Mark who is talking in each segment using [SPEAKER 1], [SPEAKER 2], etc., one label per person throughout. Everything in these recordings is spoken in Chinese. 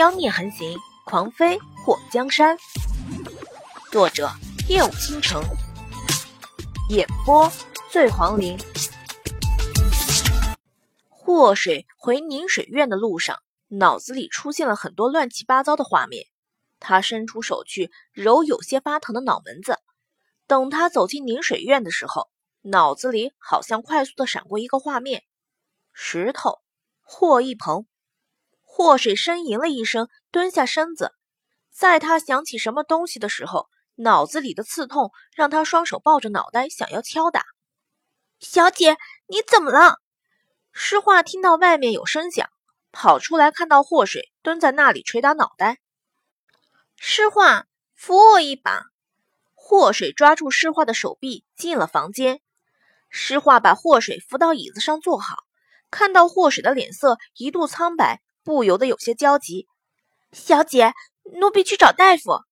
[SPEAKER 1] 妖孽横行，狂飞祸江山。作者：夜舞倾城，演播：醉黄林。祸水回宁水院的路上，脑子里出现了很多乱七八糟的画面。他伸出手去揉有些发疼的脑门子。等他走进宁水院的时候，脑子里好像快速的闪过一个画面：石头，霍一鹏。祸水呻吟了一声，蹲下身子。在他想起什么东西的时候，脑子里的刺痛让他双手抱着脑袋，想要敲打。
[SPEAKER 2] 小姐，你怎么了？
[SPEAKER 1] 诗画听到外面有声响，跑出来看到祸水蹲在那里捶打脑袋。
[SPEAKER 2] 诗画，扶我一把。
[SPEAKER 1] 祸水抓住诗画的手臂，进了房间。诗画把祸水扶到椅子上坐好，看到祸水的脸色一度苍白。不由得有些焦急，
[SPEAKER 2] 小姐，奴婢去找大夫，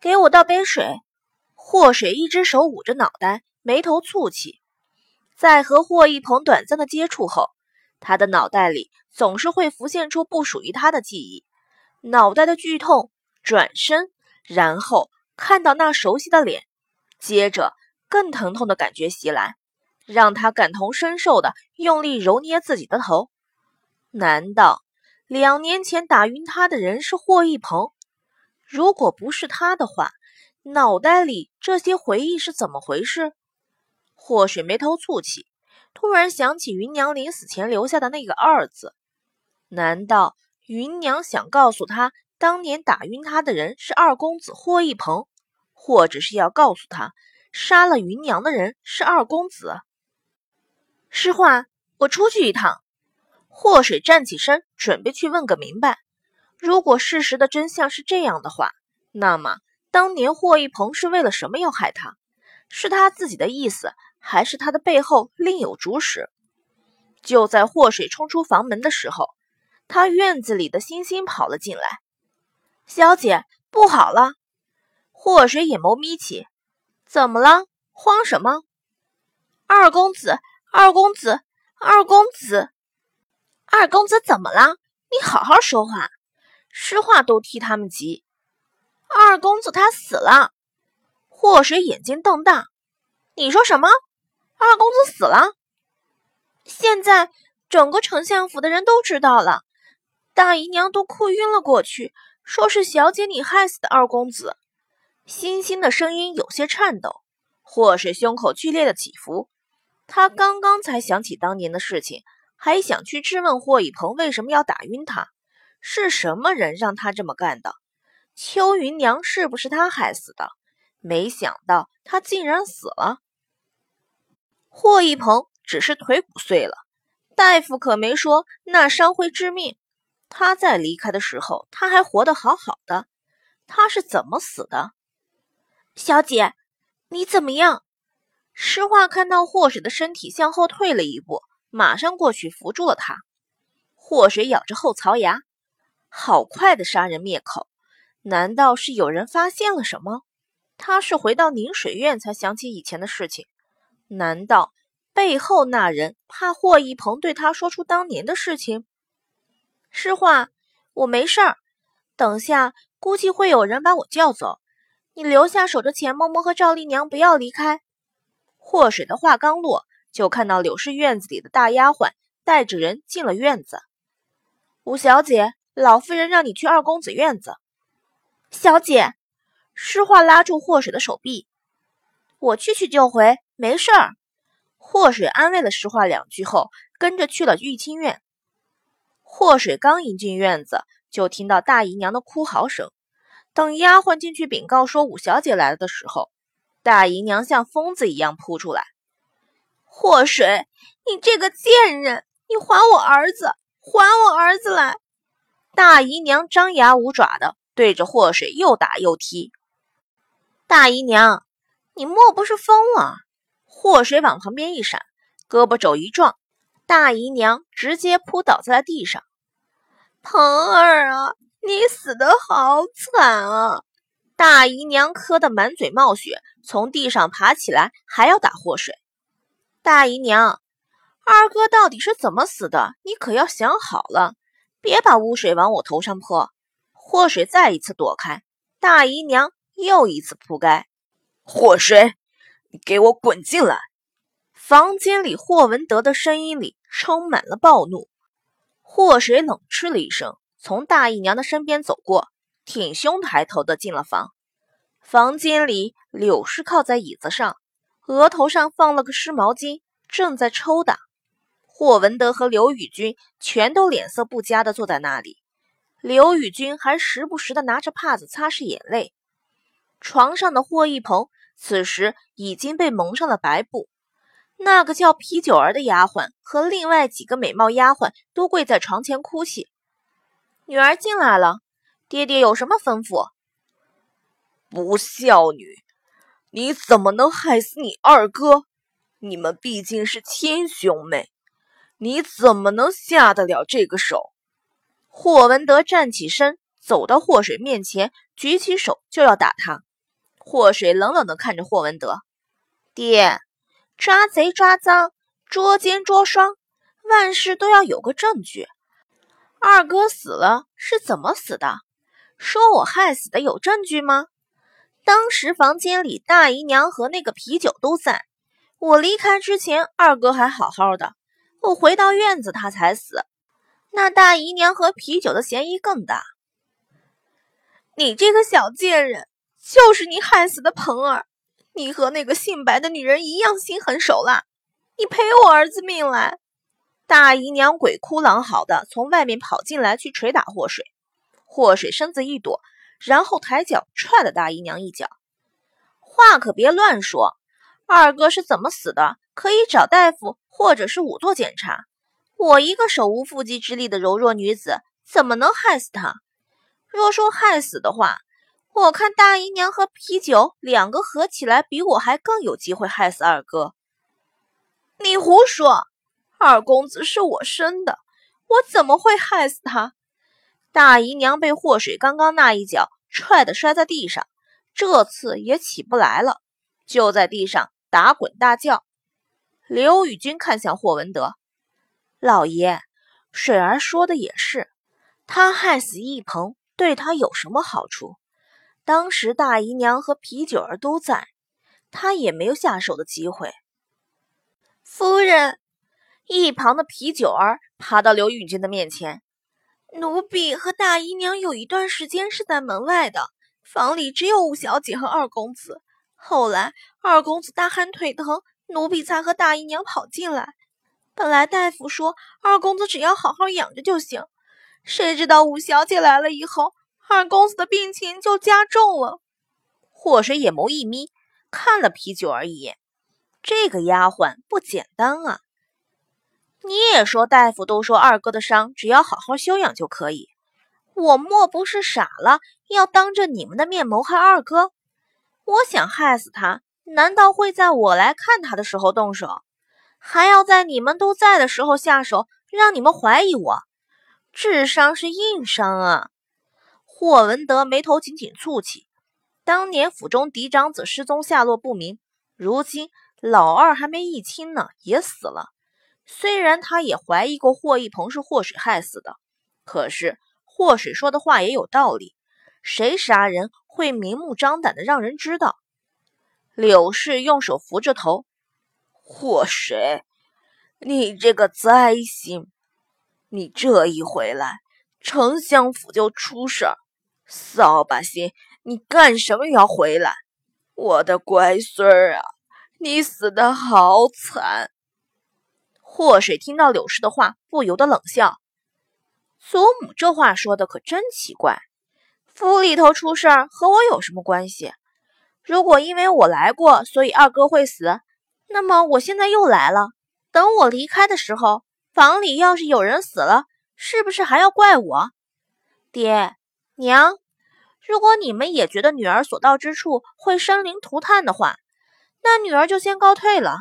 [SPEAKER 1] 给我倒杯水。霍水一只手捂着脑袋，眉头蹙起。在和霍一鹏短暂的接触后，他的脑袋里总是会浮现出不属于他的记忆，脑袋的剧痛。转身，然后看到那熟悉的脸，接着更疼痛的感觉袭来，让他感同身受的用力揉捏自己的头。难道？两年前打晕他的人是霍一鹏，如果不是他的话，脑袋里这些回忆是怎么回事？霍水眉头蹙起，突然想起芸娘临死前留下的那个“二”字，难道芸娘想告诉他，当年打晕他的人是二公子霍一鹏，或者是要告诉他，杀了芸娘的人是二公子？
[SPEAKER 2] 诗画，我出去一趟。
[SPEAKER 1] 祸水站起身，准备去问个明白。如果事实的真相是这样的话，那么当年霍一鹏是为了什么要害他？是他自己的意思，还是他的背后另有主使？就在祸水冲出房门的时候，他院子里的星星跑了进来。
[SPEAKER 2] 小姐，不好了！
[SPEAKER 1] 祸水眼眸眯起，怎么了？慌什么？
[SPEAKER 2] 二公子，二公子，二公子！二公子怎么了？你好好说话，
[SPEAKER 1] 诗画都替他们急。
[SPEAKER 2] 二公子他死了。
[SPEAKER 1] 祸水眼睛瞪大，
[SPEAKER 2] 你说什么？二公子死了？现在整个丞相府的人都知道了，大姨娘都哭晕了过去，说是小姐你害死的二公子。
[SPEAKER 1] 欣欣的声音有些颤抖，祸水胸口剧烈的起伏，他刚刚才想起当年的事情。还想去质问霍一鹏为什么要打晕他？是什么人让他这么干的？邱云娘是不是他害死的？没想到他竟然死了。霍一鹏只是腿骨碎了，大夫可没说那伤会致命。他在离开的时候，他还活得好好的。他是怎么死的？
[SPEAKER 2] 小姐，你怎么样？
[SPEAKER 1] 诗画看到霍水的身体向后退了一步。马上过去扶住了他。祸水咬着后槽牙，好快的杀人灭口！难道是有人发现了什么？他是回到宁水院才想起以前的事情。难道背后那人怕霍一鹏对他说出当年的事情？诗画，我没事儿。等下估计会有人把我叫走，你留下守着钱嬷嬷和赵丽娘，不要离开。祸水的话刚落。就看到柳氏院子里的大丫鬟带着人进了院子。五小姐，老夫人让你去二公子院子。
[SPEAKER 2] 小姐，
[SPEAKER 1] 诗画拉住祸水的手臂，
[SPEAKER 2] 我去去就回，没事儿。
[SPEAKER 1] 祸水安慰了诗画两句后，跟着去了玉清院。祸水刚一进院子，就听到大姨娘的哭嚎声。等丫鬟进去禀告说五小姐来了的时候，大姨娘像疯子一样扑出来。
[SPEAKER 2] 祸水，你这个贱人！你还我儿子，还我儿子来！
[SPEAKER 1] 大姨娘张牙舞爪的对着祸水又打又踢。大姨娘，你莫不是疯了？祸水往旁边一闪，胳膊肘一撞，大姨娘直接扑倒在了地上。
[SPEAKER 2] 鹏儿啊，你死的好惨啊！
[SPEAKER 1] 大姨娘磕得满嘴冒血，从地上爬起来，还要打祸水。大姨娘，二哥到底是怎么死的？你可要想好了，别把污水往我头上泼。祸水再一次躲开，大姨娘又一次扑街。
[SPEAKER 3] 祸水，你给我滚进来！
[SPEAKER 1] 房间里，霍文德的声音里充满了暴怒。祸水冷嗤了一声，从大姨娘的身边走过，挺胸抬头的进了房。房间里，柳氏靠在椅子上，额头上放了个湿毛巾，正在抽打。霍文德和刘宇君全都脸色不佳的坐在那里。刘宇君还时不时的拿着帕子擦拭眼泪。床上的霍一鹏此时已经被蒙上了白布。那个叫啤酒儿的丫鬟和另外几个美貌丫鬟都跪在床前哭泣。女儿进来了，爹爹有什么吩咐？
[SPEAKER 3] 不孝女，你怎么能害死你二哥？你们毕竟是亲兄妹，你怎么能下得了这个手？
[SPEAKER 1] 霍文德站起身，走到霍水面前，举起手就要打他。霍水冷冷地看着霍文德：“爹，抓贼抓赃，捉奸捉双，万事都要有个证据。二哥死了是怎么死的？说我害死的有证据吗？当时房间里大姨娘和那个啤酒都在，我离开之前，二哥还好好的，我回到院子他才死。”那大姨娘和啤酒的嫌疑更大。你这个小贱人，就是你害死的鹏儿。你和那个姓白的女人一样心狠手辣。你赔我儿子命来！大姨娘鬼哭狼嚎的从外面跑进来，去捶打祸水。祸水身子一躲，然后抬脚踹了大姨娘一脚。话可别乱说。二哥是怎么死的？可以找大夫，或者是仵作检查。我一个手无缚鸡之力的柔弱女子，怎么能害死他？若说害死的话，我看大姨娘和啤酒两个合起来，比我还更有机会害死二哥。你胡说！二公子是我生的，我怎么会害死他？大姨娘被祸水刚刚那一脚踹得摔在地上，这次也起不来了，就在地上打滚大叫。刘宇君看向霍文德。老爷，水儿说的也是，他害死一鹏，对他有什么好处？当时大姨娘和皮九儿都在，他也没有下手的机会。夫人，一旁的皮九儿爬到刘允君的面前，奴婢和大姨娘有一段时间是在门外的，房里只有五小姐和二公子。后来二公子大喊腿疼，奴婢才和大姨娘跑进来。本来大夫说二公子只要好好养着就行，谁知道五小姐来了以后，二公子的病情就加重了。祸水眼眸一眯，看了啤酒儿一眼，这个丫鬟不简单啊！你也说大夫都说二哥的伤只要好好休养就可以，我莫不是傻了，要当着你们的面谋害二哥？我想害死他，难道会在我来看他的时候动手？还要在你们都在的时候下手，让你们怀疑我，智商是硬伤啊！霍文德眉头紧紧蹙起。当年府中嫡长子失踪下落不明，如今老二还没议亲呢，也死了。虽然他也怀疑过霍一鹏是祸水害死的，可是祸水说的话也有道理。谁杀人会明目张胆的让人知道？柳氏用手扶着头。
[SPEAKER 3] 祸水，你这个灾星！你这一回来，丞相府就出事儿。扫把星，你干什么要回来？我的乖孙儿啊，你死的好惨！
[SPEAKER 1] 祸水听到柳氏的话，不由得冷笑：“祖母这话说的可真奇怪。府里头出事儿和我有什么关系？如果因为我来过，所以二哥会死？”那么我现在又来了，等我离开的时候，房里要是有人死了，是不是还要怪我？爹娘，如果你们也觉得女儿所到之处会生灵涂炭的话，那女儿就先告退了，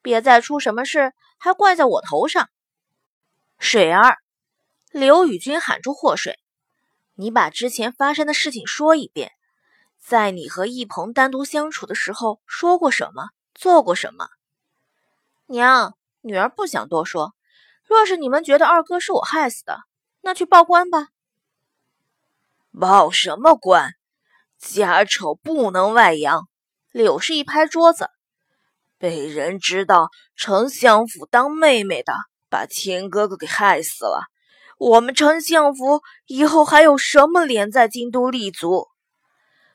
[SPEAKER 1] 别再出什么事还怪在我头上。水儿，刘宇君喊住祸水，你把之前发生的事情说一遍，在你和一鹏单独相处的时候说过什么？做过什么？娘，女儿不想多说。若是你们觉得二哥是我害死的，那去报官吧。
[SPEAKER 3] 报什么官？家丑不能外扬。
[SPEAKER 1] 柳氏一拍桌子，
[SPEAKER 3] 被人知道丞相府当妹妹的，把亲哥哥给害死了。我们丞相府以后还有什么脸在京都立足？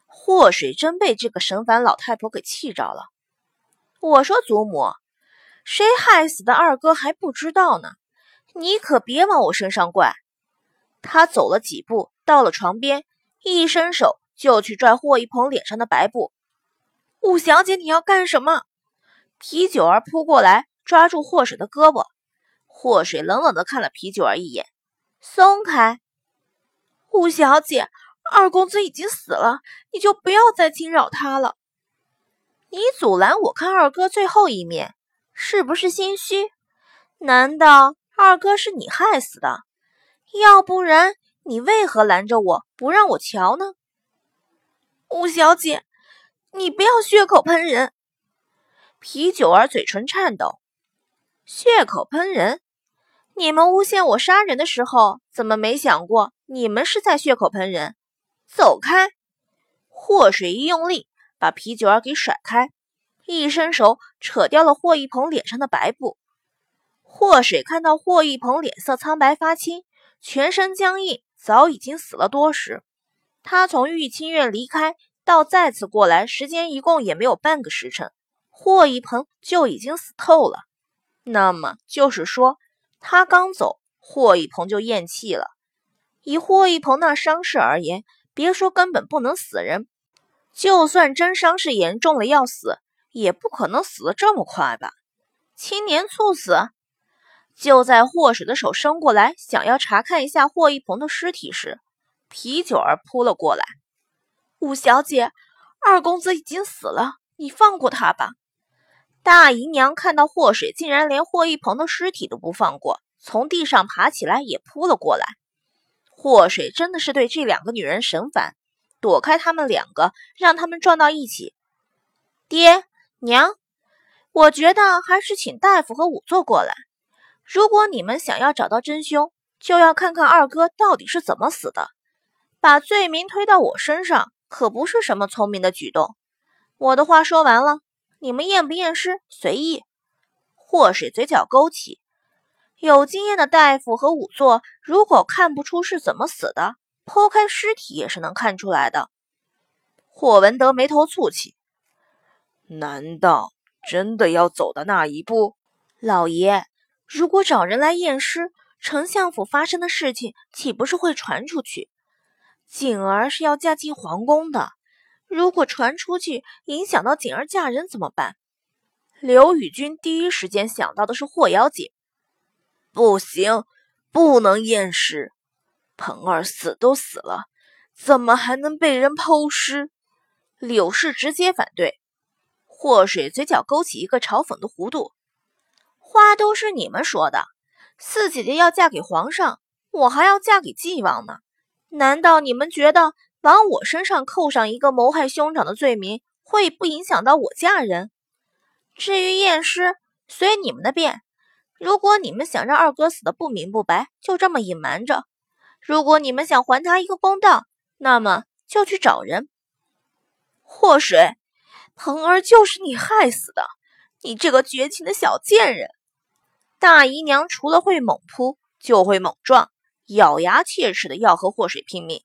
[SPEAKER 1] 祸水真被这个神烦老太婆给气着了。我说祖母，谁害死的二哥还不知道呢，你可别往我身上怪。他走了几步，到了床边，一伸手就去拽霍一鹏脸上的白布。五小姐，你要干什么？皮九儿扑过来，抓住霍水的胳膊。霍水冷冷的看了皮九儿一眼，松开。五小姐，二公子已经死了，你就不要再惊扰他了。你阻拦我看二哥最后一面，是不是心虚？难道二哥是你害死的？要不然你为何拦着我不让我瞧呢？五小姐，你不要血口喷人。皮九儿嘴唇颤抖，血口喷人。你们诬陷我杀人的时候，怎么没想过你们是在血口喷人？走开！祸水一用力，把皮九儿给甩开，一伸手扯掉了霍一鹏脸上的白布。祸水看到霍一鹏脸色苍白发青。全身僵硬，早已经死了多时。他从玉清院离开到再次过来，时间一共也没有半个时辰，霍一鹏就已经死透了。那么就是说，他刚走，霍一鹏就咽气了。以霍一鹏那伤势而言，别说根本不能死人，就算真伤势严重了要死，也不可能死得这么快吧？青年猝死？就在霍水的手伸过来，想要查看一下霍一鹏的尸体时，皮九儿扑了过来。五小姐，二公子已经死了，你放过他吧。大姨娘看到霍水竟然连霍一鹏的尸体都不放过，从地上爬起来也扑了过来。霍水真的是对这两个女人神烦，躲开他们两个，让他们撞到一起。爹娘，我觉得还是请大夫和仵作过来。如果你们想要找到真凶，就要看看二哥到底是怎么死的。把罪名推到我身上，可不是什么聪明的举动。我的话说完了，你们验不验尸随意。祸水嘴角勾起，有经验的大夫和仵作，如果看不出是怎么死的，剖开尸体也是能看出来的。霍文德眉头蹙起，
[SPEAKER 3] 难道真的要走到那一步，
[SPEAKER 1] 老爷？如果找人来验尸，丞相府发生的事情岂不是会传出去？景儿是要嫁进皇宫的，如果传出去影响到锦儿嫁人怎么办？刘宇君第一时间想到的是霍瑶锦。
[SPEAKER 3] 不行，不能验尸。彭儿死都死了，怎么还能被人抛尸？
[SPEAKER 1] 柳氏直接反对。霍水嘴角勾起一个嘲讽的弧度。话都是你们说的，四姐姐要嫁给皇上，我还要嫁给纪王呢。难道你们觉得往我身上扣上一个谋害兄长的罪名，会不影响到我嫁人？至于验尸，随你们的便。如果你们想让二哥死的不明不白，就这么隐瞒着；如果你们想还他一个公道，那么就去找人。祸水，鹏儿就是你害死的，你这个绝情的小贱人！大姨娘除了会猛扑，就会猛撞，咬牙切齿的要和祸水拼命。